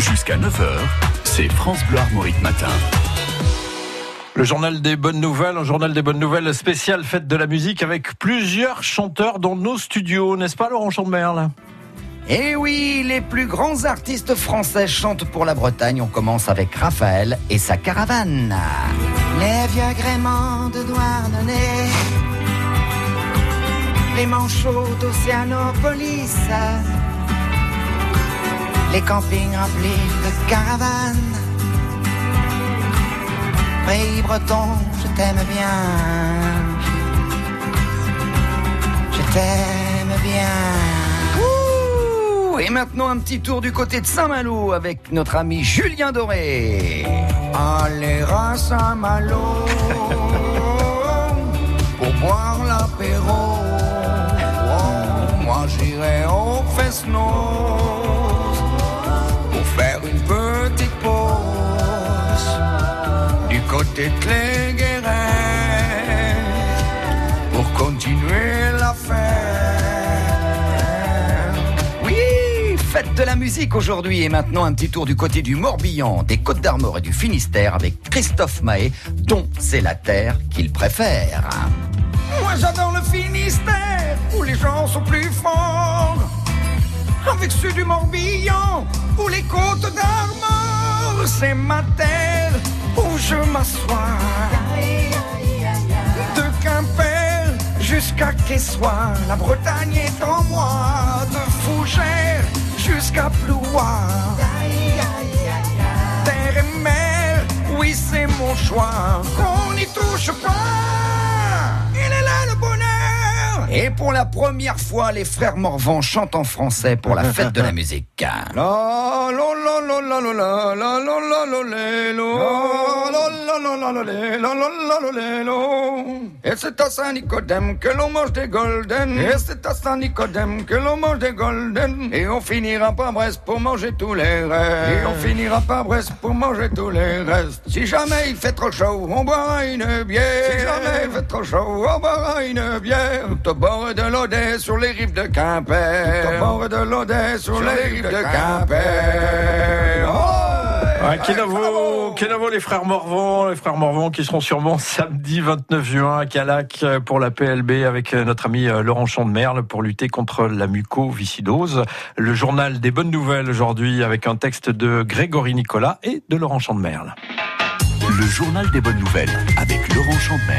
Jusqu'à 9h, c'est France Bleu Armorique Matin. Le journal des bonnes nouvelles, un journal des bonnes nouvelles spécial fête de la musique avec plusieurs chanteurs dans nos studios, n'est-ce pas Laurent Chandemerle Eh oui, les plus grands artistes français chantent pour la Bretagne. On commence avec Raphaël et sa caravane. Les vieux gréements de Douarnenez, les manchots d'Océanopolis, les campings remplis de caravanes. Pays breton, je t'aime bien. Je t'aime bien. Ouh, et maintenant un petit tour du côté de Saint-Malo avec notre ami Julien Doré. Allez à Saint-Malo pour boire l'apéro. Oh, moi j'irai au Fesnos pour continuer la fête. Oui, fête de la musique aujourd'hui et maintenant un petit tour du côté du Morbihan, des Côtes d'Armor et du Finistère avec Christophe Mahé, dont c'est la terre qu'il préfère. Moi j'adore le Finistère où les gens sont plus forts. Avec ceux du Morbihan ou les côtes d'Armor, c'est ma terre je m'assois. De Quimper jusqu'à Quessoir, la Bretagne est en moi. De Fougères jusqu'à Plouar. Terre et mer, oui c'est mon choix. Qu'on n'y touche pas, Et pour la première fois, les frères Morvan chantent en français pour la fête de la musique. La la la et c'est à Saint-Nicodème que l'on mange des golden. Et c'est à Saint-Nicodème que l'on mange des golden. Et on finira par Brest pour manger tous les restes. Et on finira par Brest pour manger tous les restes. Si jamais il fait trop chaud, on boira une bière. Si jamais il fait trop chaud, on boira une bière. Tout au bord de l'Audet sur les rives de Quimper. Tout au bord de l'Audet sur, les rives de Quimper. Oh! Les frères Morvan, les frères Morvan qui seront sûrement samedi 29 juin à Calac pour la PLB avec notre ami euh, Laurent Chandemerle pour lutter contre la mucoviscidose. Le journal des bonnes nouvelles aujourd'hui avec un texte de Grégory Nicolas et de Laurent Chandemerle. Le journal des bonnes nouvelles avec Laurent Chandemerle.